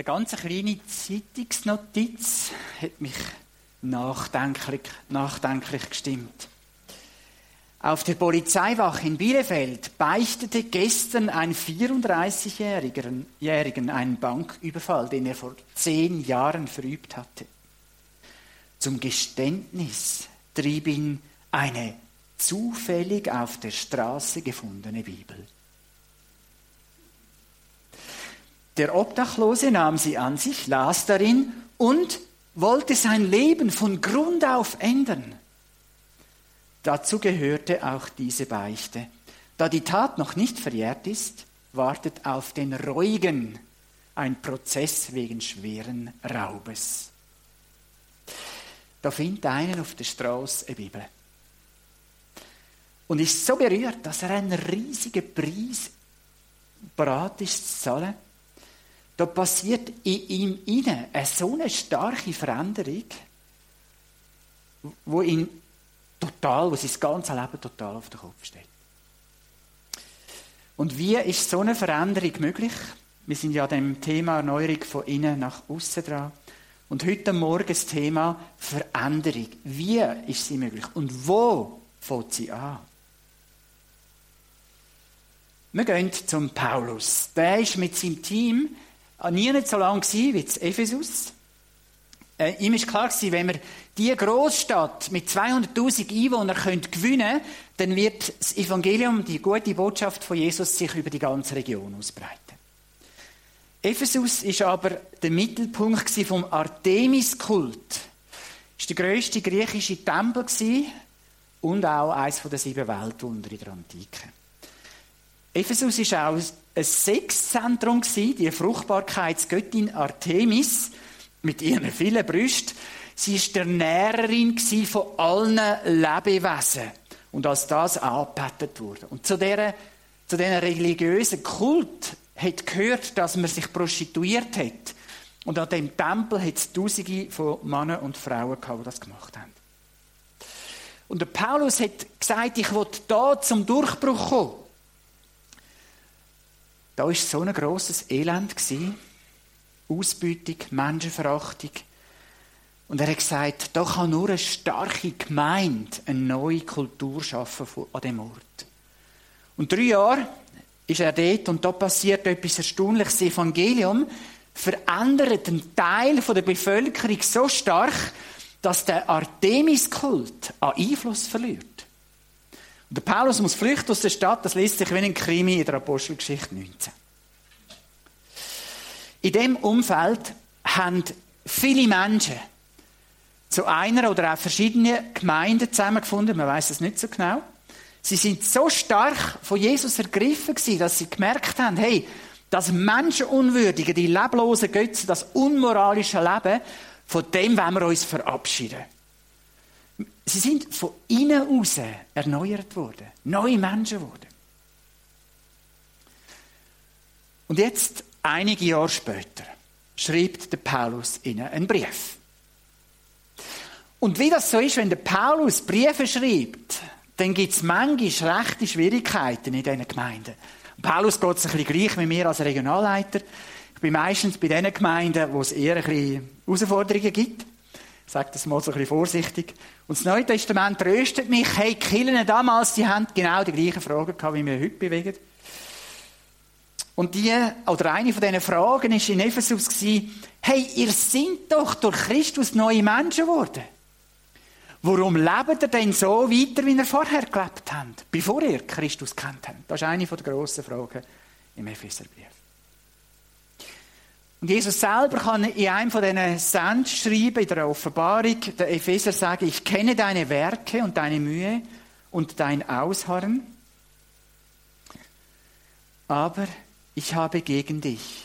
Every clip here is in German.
Eine ganz kleine Zeitungsnotiz hat mich nachdenklich, nachdenklich gestimmt. Auf der Polizeiwache in Bielefeld beichtete gestern ein 34-Jährigen einen Banküberfall, den er vor zehn Jahren verübt hatte. Zum Geständnis trieb ihn eine zufällig auf der Straße gefundene Bibel. Der Obdachlose nahm sie an sich, las darin und wollte sein Leben von Grund auf ändern. Dazu gehörte auch diese Beichte. Da die Tat noch nicht verjährt ist, wartet auf den Reuigen ein Prozess wegen schweren Raubes. Da findet einer auf der Straße eine Bibel und ist so berührt, dass er einen riesigen Preis bereit ist zu zahlen. Da passiert in ihm inne eine so eine starke Veränderung, wo ihn total, wo sein ganzes Leben total auf den Kopf steht. Und wie ist so eine Veränderung möglich? Wir sind ja dem Thema Erneuerung von innen nach außen dran. Und heute Morgen das Thema Veränderung. Wie ist sie möglich? Und wo fängt sie an? Wir gehen zum Paulus. Der ist mit seinem Team nie nicht so lange wie in Ephesus. Äh, ihm ist klar gewesen, wenn wir diese Großstadt mit 200.000 Einwohnern können gewinnen dann wird das Evangelium, die gute Botschaft von Jesus, sich über die ganze Region ausbreiten. Ephesus ist aber der Mittelpunkt vom Artemis-Kult. War der grösste griechische Tempel und auch eines der sieben Weltwunder in der Antike. Ephesus war auch ein Sexzentrum, die Fruchtbarkeitsgöttin Artemis mit ihren vielen Brüsten. Sie war der Näherin von allen Lebewesen und als das angebetet wurde. Und zu dieser, zu diesen religiösen Kult hat gehört, dass man sich prostituiert hat. Und an dem Tempel hat es Tausende von Männern und Frauen gehabt, die das gemacht haben. Und der Paulus hat gesagt, ich will da zum Durchbruch kommen. Da war so ein grosses Elend. Ausbeutung, Menschenverachtung. Und er hat gesagt, da kann nur eine starke Gemeinde eine neue Kultur schaffen an dem Ort. Und drei Jahre ist er dort und da passiert etwas Erstaunliches. Das Evangelium verändert einen Teil der Bevölkerung so stark, dass der Artemis-Kult an Einfluss verliert. Und der Paulus muss flüchten aus der Stadt, das liest sich wie ein Krimi in der Apostelgeschichte 19. In dem Umfeld haben viele Menschen zu einer oder auch verschiedenen Gemeinden zusammengefunden, man weiß es nicht so genau. Sie sind so stark von Jesus ergriffen gewesen, dass sie gemerkt haben, hey, das Menschenunwürdige, die leblosen Götzen, das unmoralische Leben, von dem wollen wir uns verabschieden. Sie sind von innen aus erneuert worden. Neue Menschen wurden. Und jetzt, einige Jahre später, schreibt der Paulus ihnen einen Brief. Und wie das so ist, wenn der Paulus Briefe schreibt, dann gibt es manchmal rechte Schwierigkeiten in diesen Gemeinden. Paulus geht es ein bisschen gleich wie mir als Regionalleiter. Ich bin meistens bei den Gemeinden, wo es eher ein bisschen Herausforderungen gibt. Sage das mal so ein bisschen vorsichtig. Und das Neue Testament tröstet mich, hey, die Kirchen damals, die haben genau die gleichen Fragen gehabt, wie wir heute bewegen. Und die, oder eine von diesen Fragen war in Ephesus, hey, ihr seid doch durch Christus neue Menschen geworden. Warum lebt ihr denn so weiter, wie ihr vorher gelebt habt, bevor ihr Christus kennt habt? Das ist eine der grossen Fragen im Epheserbrief. Und Jesus selber kann in einem von diesen Sendschreiben in der Offenbarung der Epheser sagen, ich kenne deine Werke und deine Mühe und dein Ausharren, aber ich habe gegen dich,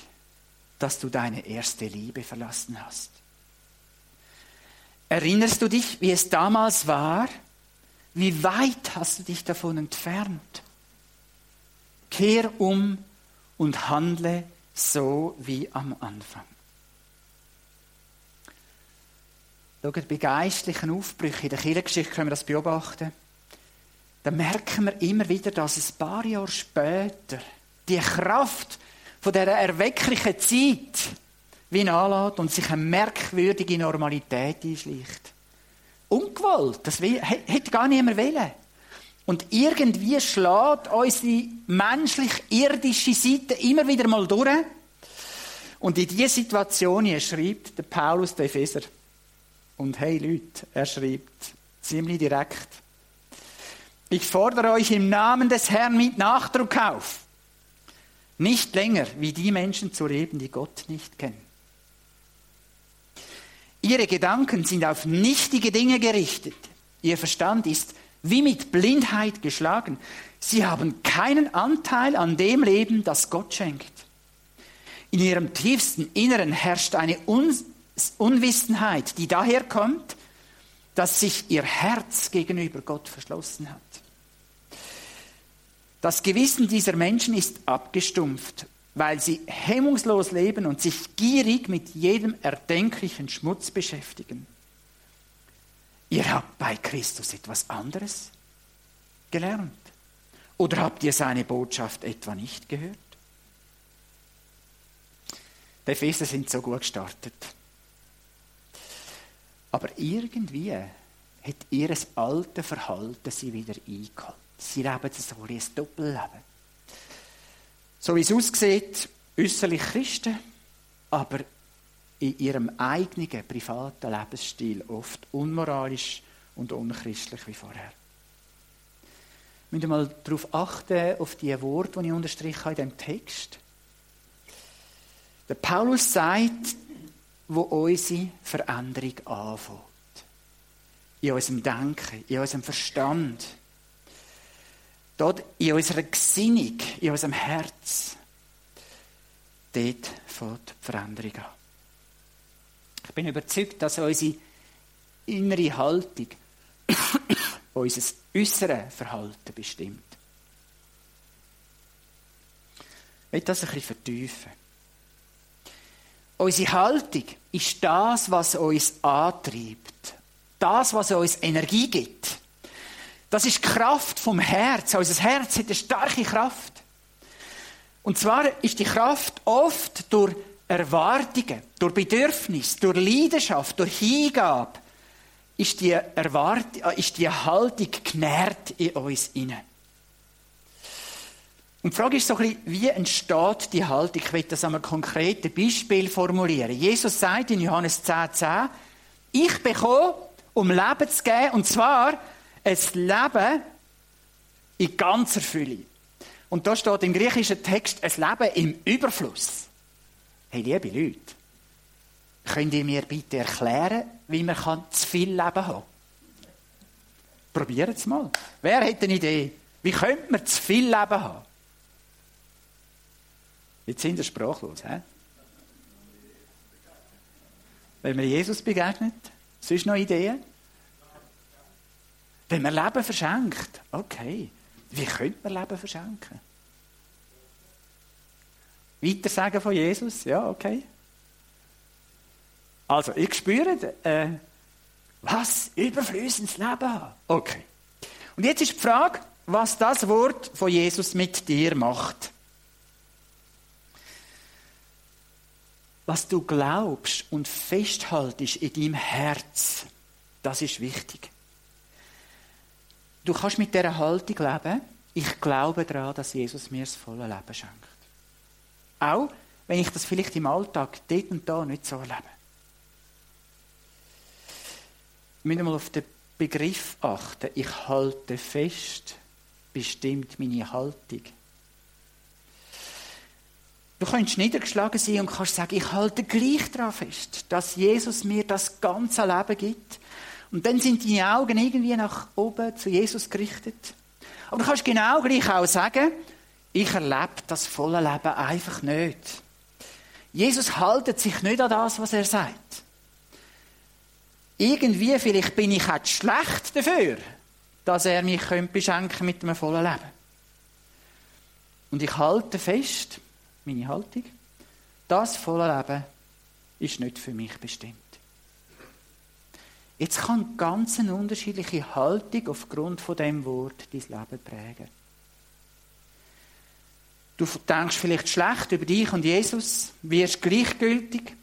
dass du deine erste Liebe verlassen hast. Erinnerst du dich, wie es damals war? Wie weit hast du dich davon entfernt? Kehr um und handle so wie am Anfang. Schaut, bei geistlichen Aufbrüchen in der Kirchengeschichte können wir das beobachten. Da merken wir immer wieder, dass ein paar Jahre später die Kraft von der erwecklichen Zeit wie anlässt und sich eine merkwürdige Normalität einschleicht. Ungewollt, das hätte gar niemand wollen. Und irgendwie schlägt unsere menschlich-irdische Seite immer wieder mal durch. Und in diese Situation hier schreibt der Paulus der Epheser. Und hey Leute, er schreibt ziemlich direkt. Ich fordere euch im Namen des Herrn mit Nachdruck auf, nicht länger wie die Menschen zu leben, die Gott nicht kennen. Ihre Gedanken sind auf nichtige Dinge gerichtet. Ihr Verstand ist wie mit Blindheit geschlagen. Sie haben keinen Anteil an dem Leben, das Gott schenkt. In ihrem tiefsten Inneren herrscht eine Un Unwissenheit, die daher kommt, dass sich ihr Herz gegenüber Gott verschlossen hat. Das Gewissen dieser Menschen ist abgestumpft, weil sie hemmungslos leben und sich gierig mit jedem erdenklichen Schmutz beschäftigen. Ihr habt bei Christus etwas anderes gelernt. Oder habt ihr seine Botschaft etwa nicht gehört? Die Epheser sind so gut gestartet. Aber irgendwie hat ihr alte Verhalten sie wieder eingeholt. Sie leben so ein Doppelleben. So wie es aussieht, äußerlich Christen, aber in ihrem eigenen privaten Lebensstil oft unmoralisch und unchristlich wie vorher. Wir müssen mal darauf achten, auf die Worte, die ich unterstrichen habe in diesem Text. Der Paulus sagt, wo unsere Veränderung anfängt. In unserem Denken, in unserem Verstand. Dort in unserer Gesinnung, in unserem Herz. Dort fängt die Veränderung an. Bin überzeugt, dass unsere innere Haltung unser äußeres Verhalten bestimmt. Ich will das ein bisschen vertiefen. Unsere Haltung ist das, was uns antreibt. Das, was uns Energie gibt. Das ist die Kraft vom Herz. Unser Herz hat eine starke Kraft. Und zwar ist die Kraft oft durch Erwartungen, durch Bedürfnis, durch Leidenschaft, durch Hingabe, ist die, Erwart äh, ist die Haltung genährt in uns inne. Und die Frage ist so ein bisschen, wie entsteht die Haltung? Ich will das an einem konkreten Beispiel formulieren. Jesus sagt in Johannes 10,10, 10, ich bekomme, um Leben zu geben, und zwar ein Leben in ganzer Fülle. Und da steht im griechischen Text ein Leben im Überfluss. Hey, liebe Leute, könnt ihr mir bitte erklären, wie man zu viel Leben haben kann? Probiert es mal. Wer hat eine Idee? Wie könnte man zu viel Leben haben? Jetzt sind wir sprachlos. He? Wenn man Jesus begegnet, sonst noch Ideen? Wenn man Leben verschenkt, okay. Wie könnte man Leben verschenken? Weiter sagen von Jesus, ja, okay. Also, ich spüre, äh, was? Überflüssendes Leben. Okay. Und jetzt ist die Frage, was das Wort von Jesus mit dir macht. Was du glaubst und festhaltest in deinem Herz, das ist wichtig. Du kannst mit dieser Haltung leben. Ich glaube daran, dass Jesus mir das volle Leben schenkt. Auch wenn ich das vielleicht im Alltag dort und da nicht so erlebe. Wir müssen mal auf den Begriff achten. Ich halte fest, bestimmt meine Haltung. Du könntest niedergeschlagen sein und kannst sagen, ich halte gleich daran fest, dass Jesus mir das ganze Leben gibt. Und dann sind deine Augen irgendwie nach oben zu Jesus gerichtet. Aber du kannst genau gleich auch sagen, ich erlebe das volle Leben einfach nicht. Jesus haltet sich nicht an das, was er sagt. Irgendwie, vielleicht bin ich auch schlecht dafür, dass er mich beschenken mit einem vollen Leben. Und ich halte fest, meine Haltung. Das volle Leben ist nicht für mich bestimmt. Jetzt kann ganz eine unterschiedliche Haltung aufgrund von dem Wort dein Leben prägen. Du denkst vielleicht schlecht über dich und Jesus, wirst gleichgültig,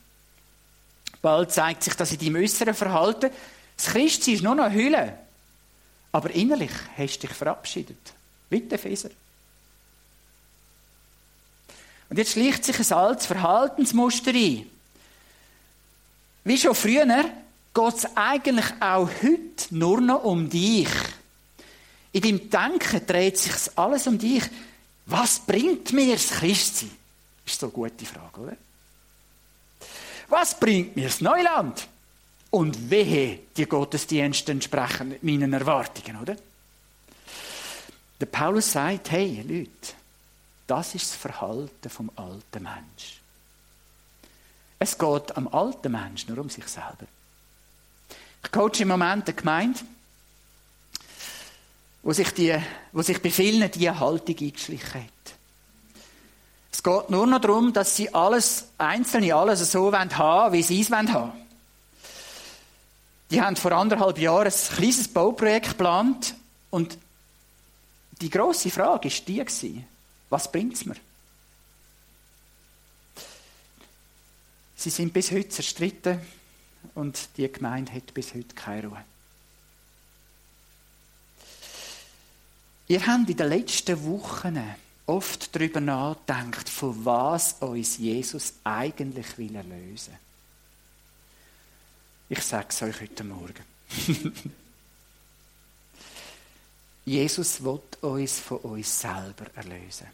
Bald zeigt sich das in deinem äußeren Verhalten. Das Christsein ist nur noch Hülle. Aber innerlich hast du dich verabschiedet. Wie der Feser. Und jetzt schlicht sich ein altes Verhaltensmuster ein. Wie schon früher geht es eigentlich auch heute nur noch um dich. In deinem Denken dreht sich alles um dich. Was bringt mir das Christsein? Ist so eine gute Frage, oder? Was bringt mir das Neuland? Und wehe, die Gottesdienste entsprechen meinen Erwartungen, oder? Der Paulus sagt, hey, Leute, das ist das Verhalten vom alten Mensch. Es geht am alten Mensch nur um sich selber. Ich coache im Moment eine Gemeinde, wo sich, die, wo sich bei vielen diese Haltung eingeschlichen hat. Es geht nur noch darum, dass sie alles, Einzelne alles so haben wollen, wie sie es haben wollen. Die haben vor anderthalb Jahren ein kleines Bauprojekt geplant und die grosse Frage war die, was bringt es mir? Sie sind bis heute zerstritten und die Gemeinde hat bis heute keine Ruhe. Ihr habt in den letzten Wochen oft darüber nachgedacht, von was uns Jesus eigentlich will lösen Ich sage es euch heute Morgen. Jesus will uns von uns selber erlösen.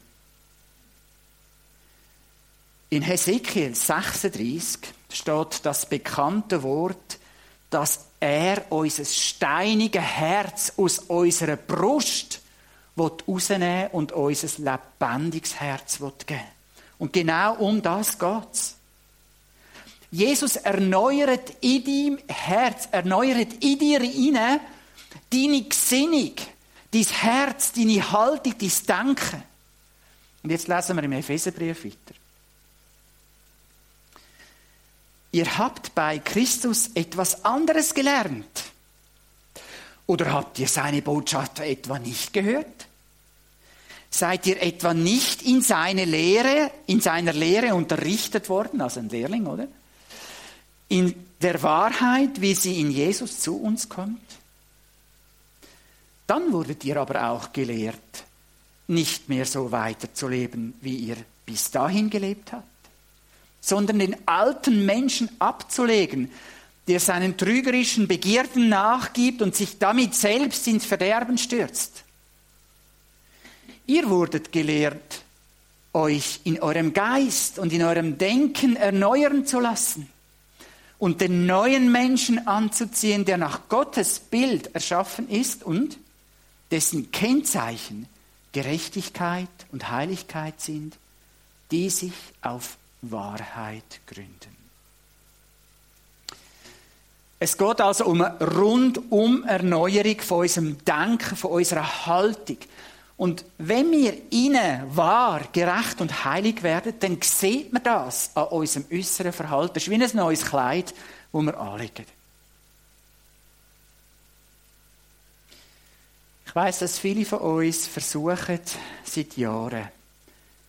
In Hesekiel 36 steht das bekannte Wort, dass er unser steiniges Herz aus unserer Brust rausnehmen und unser lebendiges Herz geben Und genau um das geht's. Jesus erneuert in deinem Herz, erneuert in dir rein deine Gesinnung, dein Herz, deine Haltung, dein Denken. Und jetzt lesen wir im Epheserbrief weiter. Ihr habt bei Christus etwas anderes gelernt. Oder habt ihr seine Botschaft etwa nicht gehört? Seid ihr etwa nicht in seine Lehre, in seiner Lehre unterrichtet worden, also ein Lehrling, oder? In der Wahrheit, wie sie in Jesus zu uns kommt? Dann wurdet ihr aber auch gelehrt, nicht mehr so weiterzuleben, wie ihr bis dahin gelebt habt, sondern den alten Menschen abzulegen, der seinen trügerischen Begierden nachgibt und sich damit selbst ins Verderben stürzt. Ihr wurdet gelehrt, euch in eurem Geist und in eurem Denken erneuern zu lassen und den neuen Menschen anzuziehen, der nach Gottes Bild erschaffen ist und dessen Kennzeichen Gerechtigkeit und Heiligkeit sind, die sich auf Wahrheit gründen. Es geht also um eine rundum Erneuerung von unserem Denken, von unserer Haltung. Und wenn wir innen wahr, gerecht und heilig werden, dann sieht man das an unserem äußeren Verhalten. Das ist wie ein neues Kleid, das wir anlegen. Ich weiß, dass viele von uns versuchen, seit Jahren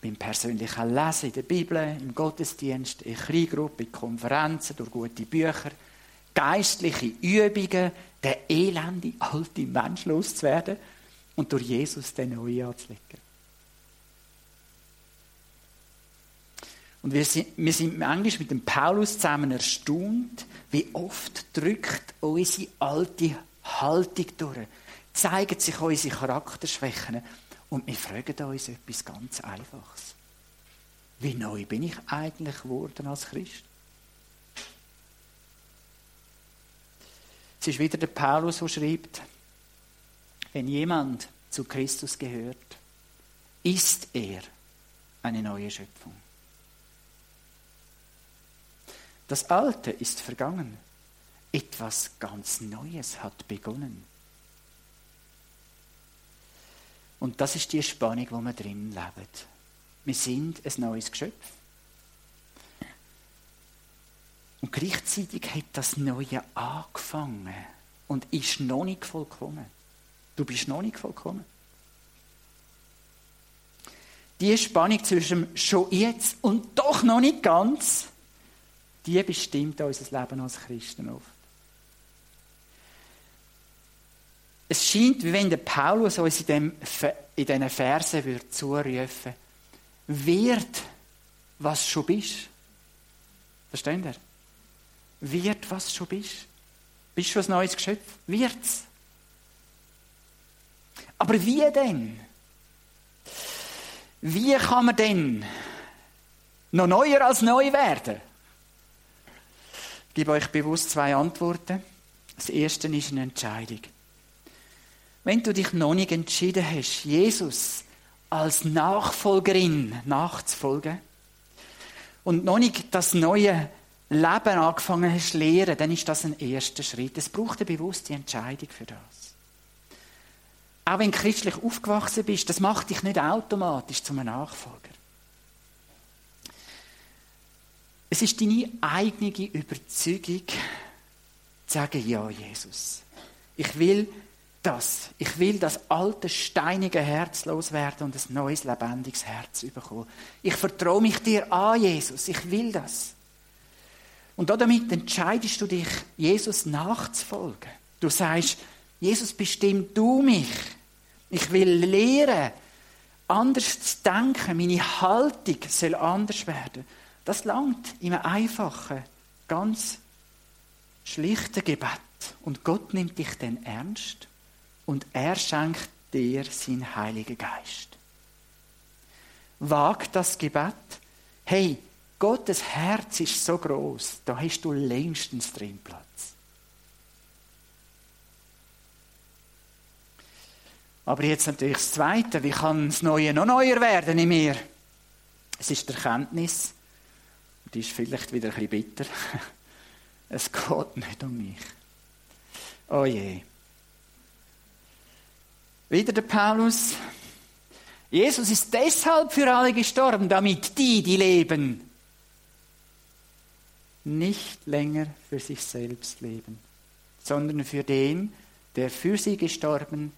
beim persönlichen Lesen in der Bibel, im Gottesdienst, in Kleingruppen, in Konferenzen, durch gute Bücher, geistliche Übungen, den elenden alten Mensch loszuwerden und durch Jesus den neuen anzulegen. Und wir sind, wir sind manchmal mit dem Paulus zusammen erstaunt, wie oft drückt unsere alte Haltung durch, zeigen sich unsere Charakterschwächen und wir fragen uns etwas ganz Einfaches. Wie neu bin ich eigentlich geworden als Christ? Es ist wieder der Paulus, der schreibt, wenn jemand zu Christus gehört, ist er eine neue Schöpfung. Das Alte ist vergangen. Etwas ganz Neues hat begonnen. Und das ist die Spannung, wo wir drin leben. Wir sind ein neues Geschöpf. Und gleichzeitig hat das Neue angefangen und ist noch nicht vollkommen. Du bist noch nicht vollkommen. Die Spannung zwischen schon jetzt und doch noch nicht ganz, die bestimmt unser Leben als Christen oft. Es scheint, wie wenn der Paulus uns in, dem, in diesen Versen würde zurufen wird, was schon bist. Versteht ihr? Wird, was schon bist. Bist du ein neues Geschöpf? Wird's. Aber wie denn? Wie kann man denn noch neuer als neu werden? Ich gebe euch bewusst zwei Antworten. Das erste ist eine Entscheidung. Wenn du dich noch nicht entschieden hast, Jesus als Nachfolgerin nachzufolgen und noch nicht das neue Leben angefangen hast zu lehren, dann ist das ein erster Schritt. Es braucht eine bewusste Entscheidung für das. Auch wenn du christlich aufgewachsen bist, das macht dich nicht automatisch zum Nachfolger. Es ist deine eigene Überzeugung, zu sagen, ja, Jesus, ich will das. Ich will das alte, steinige Herz loswerden und ein neues, lebendiges Herz bekommen. Ich vertraue mich dir an, Jesus. Ich will das. Und damit entscheidest du dich, Jesus nachzufolgen. Du sagst, Jesus, bestimm du mich. Ich will lehren, anders zu denken. Meine Haltung soll anders werden. Das langt in einem einfachen, ganz schlichten Gebet. Und Gott nimmt dich dann ernst und er schenkt dir seinen Heiligen Geist. Wag das Gebet. Hey, Gottes Herz ist so groß, da hast du längstens drin Platz. Aber jetzt natürlich das Zweite. Wie kann das Neue noch neuer werden in mir? Es ist die Erkenntnis, die ist vielleicht wieder ein bisschen bitter. Es geht nicht um mich. Oh je. Wieder der Paulus. Jesus ist deshalb für alle gestorben, damit die, die leben, nicht länger für sich selbst leben, sondern für den, der für sie gestorben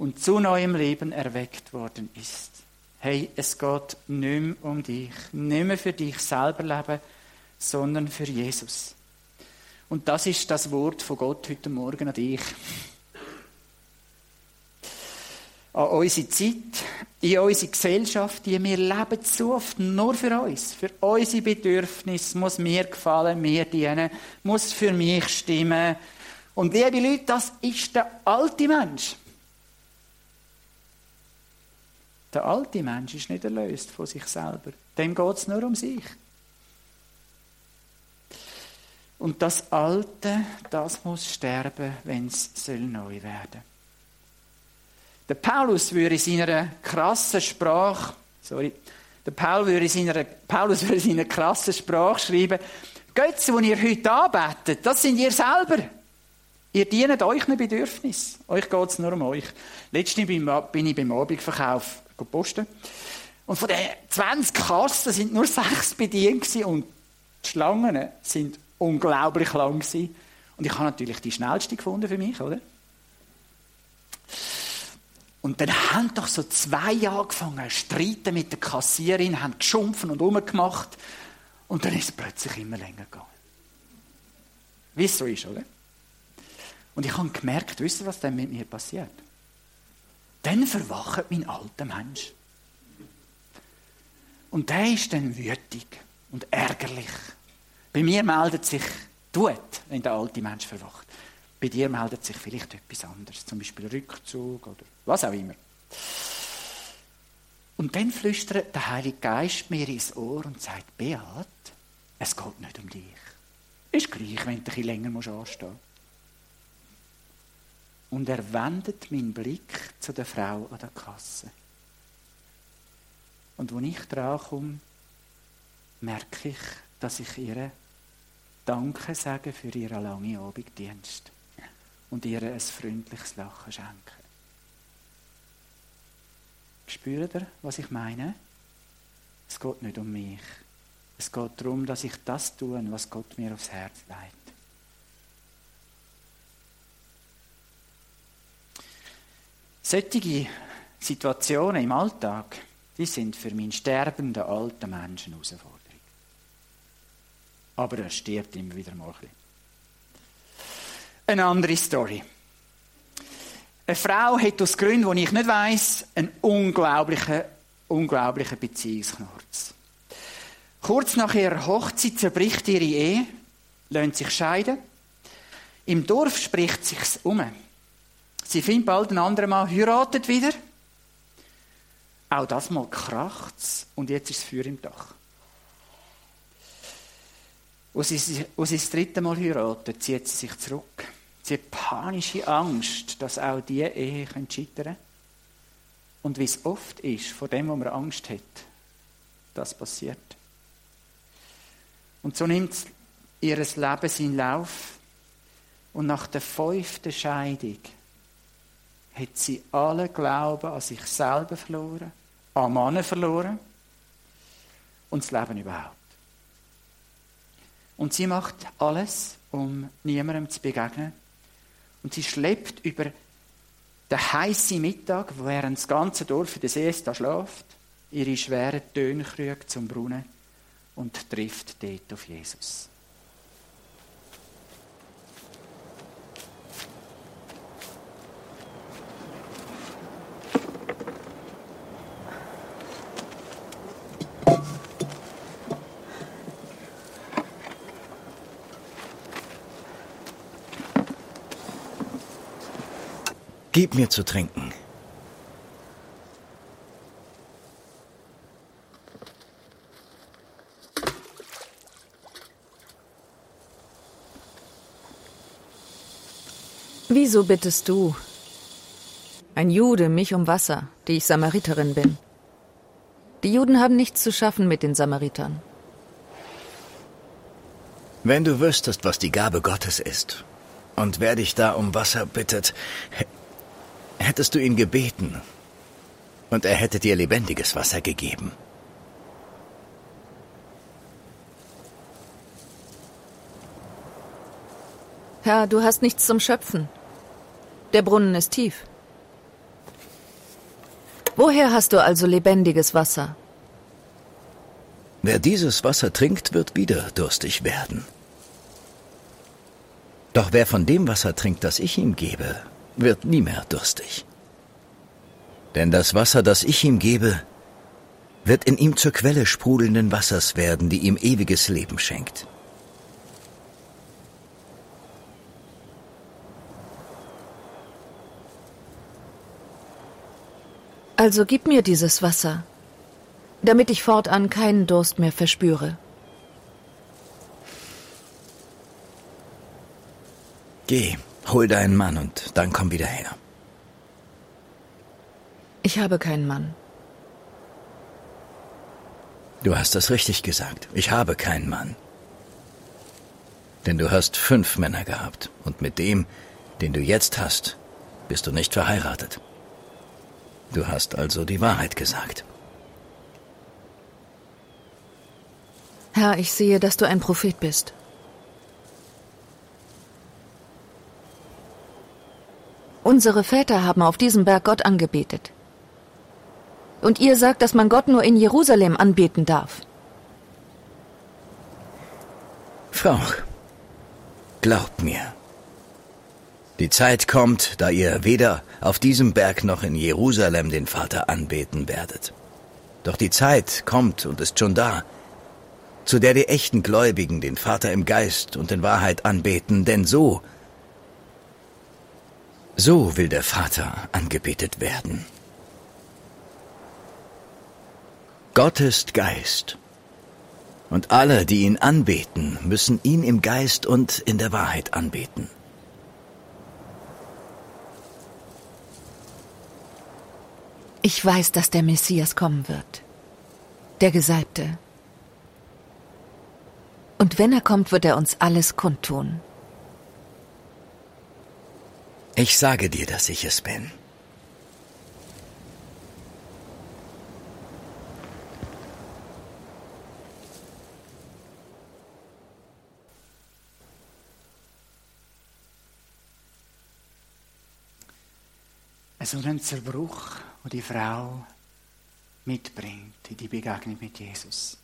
und zu neuem Leben erweckt worden ist. Hey, es geht nicht mehr um dich, nicht mehr für dich selber leben, sondern für Jesus. Und das ist das Wort von Gott heute Morgen an dich an unsere Zeit, in unsere Gesellschaft, die wir leben zu oft nur für uns. Für unsere Bedürfnisse muss mir gefallen, mir dienen, muss für mich stimmen. Und liebe Leute, das ist der alte Mensch. Der alte Mensch ist nicht erlöst von sich selber. Dem geht es nur um sich. Und das Alte, das muss sterben, wenn es neu werden soll. Der Paulus würde in seiner krassen Sprache, sorry, der Paul würde in seiner, Paulus würde in seiner krassen Sprache schreiben, Götze, die ihr heute anbetet, das sind ihr selber. Ihr dient euch ein Bedürfnis. Euch geht es nur um euch. Letztens bin ich beim Abendverkauf posten. Und von den 20 Kassen sind nur sechs bedient und die Schlangen sind unglaublich lang gewesen. Und ich habe natürlich die schnellste gefunden für mich, oder? Und dann haben doch so zwei angefangen, streiten mit der Kassierin, haben geschumpfen und umgemacht. Und dann ist es plötzlich immer länger gegangen. Wie es so ist, oder? Und ich habe gemerkt, wisst ihr, was dann mit mir passiert? Dann verwacht mein alter Mensch. Und der ist dann wütig und ärgerlich. Bei mir meldet sich Tut, wenn der alte Mensch verwacht. Bei dir meldet sich vielleicht etwas anderes, zum Beispiel Rückzug oder was auch immer. Und dann flüstert der Heilige Geist mir ins Ohr und sagt, Beat, es geht nicht um dich. Ist gleich, wenn du ein länger anstehen musst. Und er wendet meinen Blick zu der Frau an der Kasse. Und wenn ich dran komme, merke ich, dass ich ihr Danke sage für ihren langen Abenddienst und ihr ein freundliches Lachen schenken. Spürt ihr, was ich meine? Es geht nicht um mich. Es geht darum, dass ich das tue, was Gott mir aufs Herz legt. Solche Situationen im Alltag, die sind für meinen sterbenden alten Menschen Herausforderung. aber er stirbt immer wieder mal ein bisschen. Eine andere Story. Eine Frau hat aus Gründen, die ich nicht weiss, einen unglaublichen, unglaublichen Beziehungsknurz. Kurz nach ihrer Hochzeit zerbricht ihre Ehe, lässt sich scheiden. Im Dorf spricht sich's um. Sie findet bald einen anderen Mann, heiratet wieder. Auch das mal kracht's und jetzt ist es Feuer im Dach. Als sie, sie das dritte Mal heiratet, zieht sie sich zurück. Sie hat panische Angst, dass auch diese Ehe scheitern könnte. Und wie es oft ist, vor dem, wo man Angst hat, das passiert. Und so nimmt ihr Leben seinen Lauf. Und nach der fünften Scheidung hat sie alle Glauben an sich selber verloren, an Mann verloren und das Leben überhaupt. Und sie macht alles, um niemandem zu begegnen. Und sie schleppt über den heißen Mittag, während das ganze Dorf in der Siesta schläft, ihre schweren Tönkrüge zum Brunnen und trifft dort auf Jesus. Gib mir zu trinken. Wieso bittest du, ein Jude, mich um Wasser, die ich Samariterin bin? Die Juden haben nichts zu schaffen mit den Samaritern. Wenn du wüsstest, was die Gabe Gottes ist und wer dich da um Wasser bittet, hättest du ihn gebeten und er hätte dir lebendiges Wasser gegeben. Herr, du hast nichts zum Schöpfen. Der Brunnen ist tief. Woher hast du also lebendiges Wasser? Wer dieses Wasser trinkt, wird wieder durstig werden. Doch wer von dem Wasser trinkt, das ich ihm gebe, wird nie mehr durstig. Denn das Wasser, das ich ihm gebe, wird in ihm zur Quelle sprudelnden Wassers werden, die ihm ewiges Leben schenkt. Also gib mir dieses Wasser, damit ich fortan keinen Durst mehr verspüre. Geh, hol deinen Mann und dann komm wieder her. Ich habe keinen Mann. Du hast das richtig gesagt. Ich habe keinen Mann. Denn du hast fünf Männer gehabt und mit dem, den du jetzt hast, bist du nicht verheiratet. Du hast also die Wahrheit gesagt. Herr, ich sehe, dass du ein Prophet bist. Unsere Väter haben auf diesem Berg Gott angebetet. Und ihr sagt, dass man Gott nur in Jerusalem anbeten darf. Frau, glaub mir. Die Zeit kommt, da ihr weder auf diesem Berg noch in Jerusalem den Vater anbeten werdet. Doch die Zeit kommt und ist schon da, zu der die echten Gläubigen den Vater im Geist und in Wahrheit anbeten, denn so, so will der Vater angebetet werden. Gott ist Geist. Und alle, die ihn anbeten, müssen ihn im Geist und in der Wahrheit anbeten. Ich weiß, dass der Messias kommen wird. Der Gesalbte. Und wenn er kommt, wird er uns alles kundtun. Ich sage dir, dass ich es bin. so einen Zerbruch, den die Frau mitbringt in die Begegnung mit Jesus.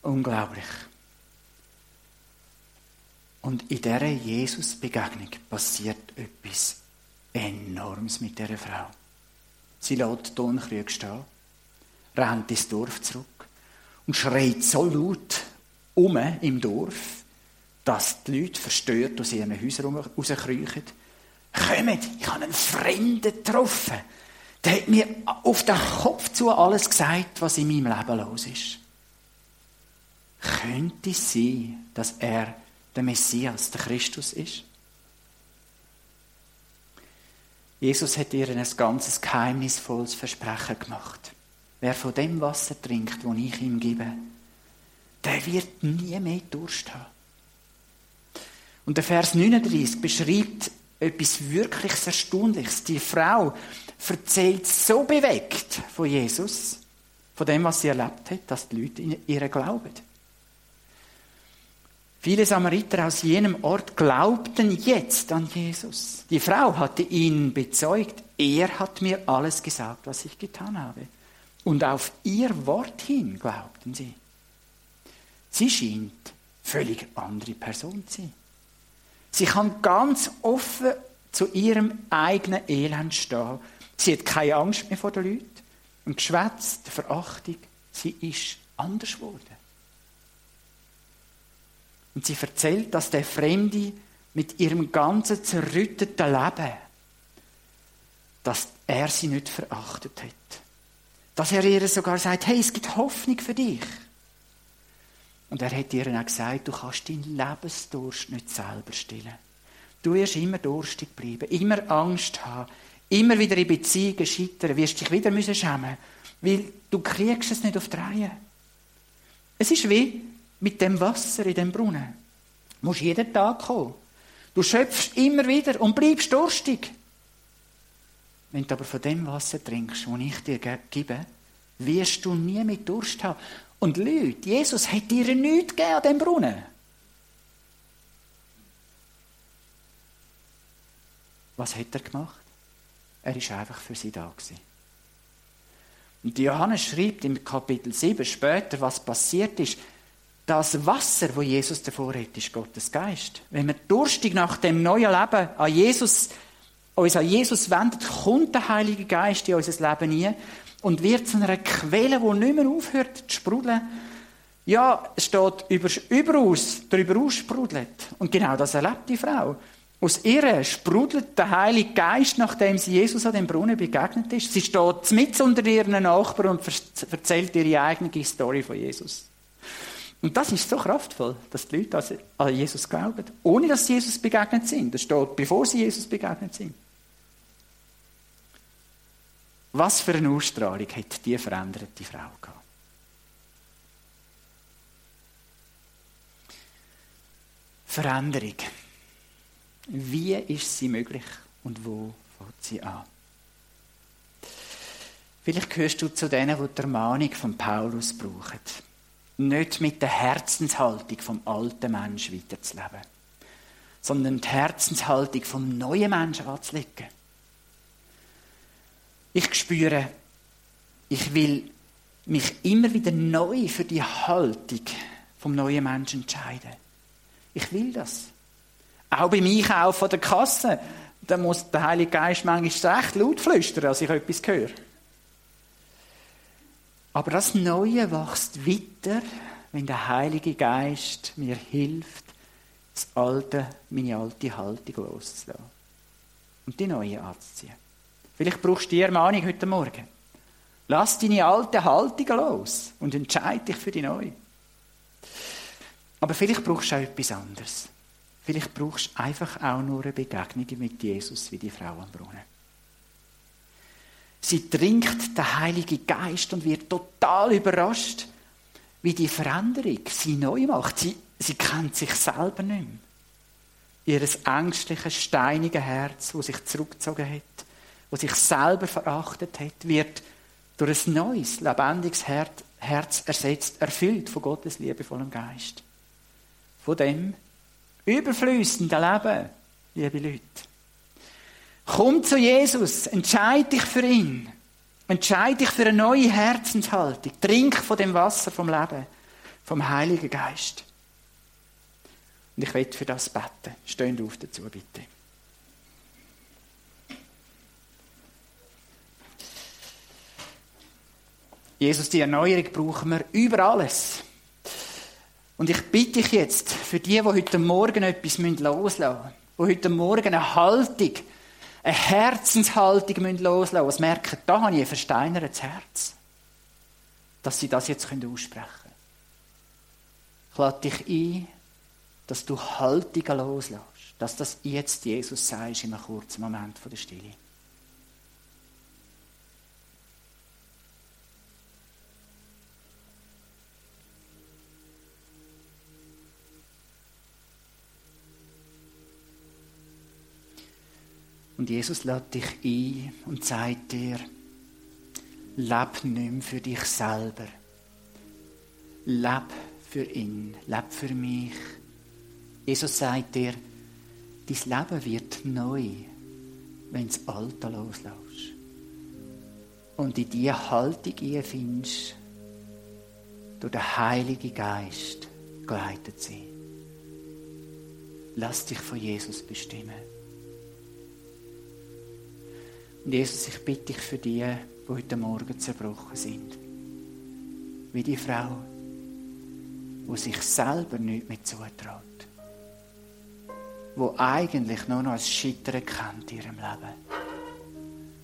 Unglaublich. Und in dieser Jesus-Begegnung passiert etwas Enormes mit dieser Frau. Sie lässt Tonkrüge stehen, rennt ins Dorf zurück und schreit so laut um im Dorf, dass die Leute verstört aus ihren Häusern rauskriechen. Kommt, ich habe einen Fremden getroffen. Der hat mir auf den Kopf zu alles gesagt, was in meinem Leben los ist. Könnte es sein, dass er der Messias, der Christus ist? Jesus hat ihr ein ganzes geheimnisvolles Versprechen gemacht. Wer von dem Wasser trinkt, das ich ihm gebe, der wird nie mehr Durst haben. Und der Vers 39 beschreibt etwas wirklich Erstaunliches. Die Frau erzählt so bewegt von Jesus, von dem, was sie erlebt hat, dass die Leute ihr glauben. Viele Samariter aus jenem Ort glaubten jetzt an Jesus. Die Frau hatte ihn bezeugt, er hat mir alles gesagt, was ich getan habe. Und auf ihr Wort hin glaubten sie. Sie scheint völlig andere Person zu sein. Sie kann ganz offen zu ihrem eigenen Elend stehen. Sie hat keine Angst mehr vor den Leuten. Und Geschwätz, der Verachtung, sie ist anders geworden. Und sie erzählt, dass der Fremde mit ihrem ganzen zerrütteten Leben, dass er sie nicht verachtet hat. Dass er ihr sogar sagt, hey, es gibt Hoffnung für dich. Und er hat ihr auch gesagt, du kannst deinen Lebensdurst nicht selber stillen. Du wirst immer durstig bleiben, immer Angst haben, immer wieder in Beziehungen scheitern, wirst dich wieder müssen schämen, weil du kriegst es nicht auf die Reihe. Es ist wie mit dem Wasser in dem Brunnen. Du musst jeden Tag kommen. Du schöpfst immer wieder und bleibst durstig. Wenn du aber von dem Wasser trinkst, das ich dir gebe, wirst du nie mit Durst haben. Und Leute, Jesus hat dir nichts gegeben an diesem Brunnen. Was hat er gemacht? Er ist einfach für sie da gewesen. Und Johannes schreibt im Kapitel 7 später, was passiert ist. Das Wasser, wo Jesus davor hat, ist Gottes Geist. Wenn wir durstig nach dem neuen Leben an Jesus, uns an Jesus wenden, kommt der Heilige Geist in unser Leben hinein und wird zu einer Quelle, die nicht mehr aufhört zu sprudeln. Ja, es steht über, überaus, darüber aussprudelt. Und genau das erlebt die Frau. Aus ihr sprudelt der Heilige Geist, nachdem sie Jesus an dem Brunnen begegnet ist. Sie steht mit unter ihren Nachbarn und erzählt ihre eigene Story von Jesus. Und das ist so kraftvoll, dass die Leute an Jesus glauben, ohne dass sie Jesus begegnet sind. Das steht, bevor sie Jesus begegnet sind. Was für eine Ausstrahlung hat die veränderte Frau gehabt? Veränderung. Wie ist sie möglich und wo fängt sie an? Vielleicht gehörst du zu denen, die die Ermahnung von Paulus brauchen. Nicht mit der Herzenshaltung vom alten Mensch weiterzuleben, sondern die Herzenshaltung vom neuen Menschen anzulegen. Ich spüre, ich will mich immer wieder neu für die Haltung vom neuen Menschen entscheiden. Ich will das. Auch beim Einkaufen der Kasse, da muss der Heilige Geist manchmal recht laut flüstern, als ich etwas höre. Aber das Neue wächst weiter, wenn der Heilige Geist mir hilft, das alte, meine alte Haltung loszulassen und die neue anzuziehen. Vielleicht brauchst du die Ermahnung heute Morgen. Lass deine alte Haltung los und entscheide dich für die neue. Aber vielleicht brauchst du auch etwas anderes. Vielleicht brauchst du einfach auch nur eine Begegnung mit Jesus wie die Frau am Brunnen. Sie trinkt den Heiligen Geist und wird total überrascht, wie die Veränderung sie neu macht. Sie, sie kennt sich selber nicht mehr. Ihr ängstliches, steiniges Herz, das sich zurückgezogen hat, das sich selber verachtet hat, wird durch ein neues, lebendiges Herz ersetzt, erfüllt von Gottes liebevollem Geist. Von dem überflüssenden Leben, liebe Leute. Komm zu Jesus, entscheide dich für ihn. Entscheide dich für eine neue Herzenshaltung. Trink von dem Wasser vom Leben. vom Heiligen Geist. Und ich werde für das beten. Stehen auf dazu, bitte. Jesus, die Erneuerung brauchen wir über alles. Und ich bitte dich jetzt, für die, die heute Morgen etwas loslassen müssen, die heute Morgen eine Haltung, eine Herzenshaltung loslassen müssen, die merken, da habe ich ein versteinertes Herz, dass sie das jetzt aussprechen können. Ich lade dich ein, dass du Haltungen loslässt, dass das jetzt Jesus sagst in einem kurzen Moment der Stille. Und Jesus lädt dich ein und sagt dir, leb nicht mehr für dich selber. Leb für ihn, leb für mich. Jesus sagt dir, dein Leben wird neu, wenn du das Alte loslässt. Und in diese Haltung findest, durch den Heiligen Geist geleitet sein. Lass dich von Jesus bestimmen. Und Jesus, ich bitte dich für die, die heute Morgen zerbrochen sind. Wie die Frau, die sich selber nicht mehr zutraut. Die eigentlich nur noch ein Scheitern kennt in ihrem Leben.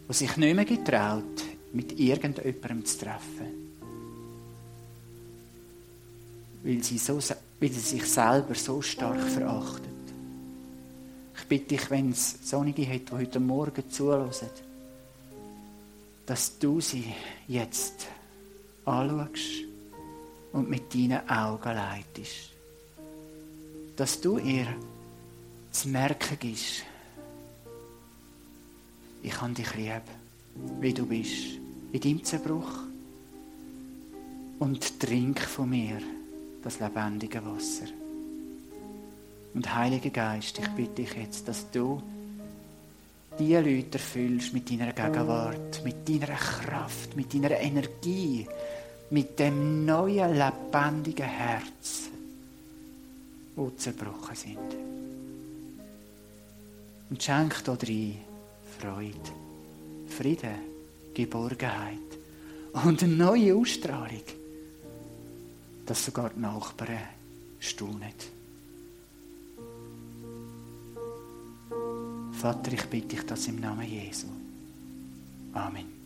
Die sich nicht mehr getraut, mit irgendjemandem zu treffen. Weil sie, so, weil sie sich selber so stark verachtet. Ich bitte dich, wenn es Sonnige hat, die heute Morgen zuhören, dass du sie jetzt anschaust und mit deinen Augen leitest. Dass du ihr zu merken gibst, ich habe dich lieb, wie du bist, in deinem Zerbruch. Und trink von mir das lebendige Wasser. Und Heiliger Geist, ich bitte dich jetzt, dass du die Leute erfüllst mit deiner Gegenwart, mit deiner Kraft, mit deiner Energie, mit dem neuen, lebendigen Herz, wo zerbrochen sind. Und schenk da drin Freude, Frieden, Geborgenheit und eine neue Ausstrahlung, dass sogar die Nachbarn staunen. Vater, ich bitte dich das im Namen Jesu. Amen.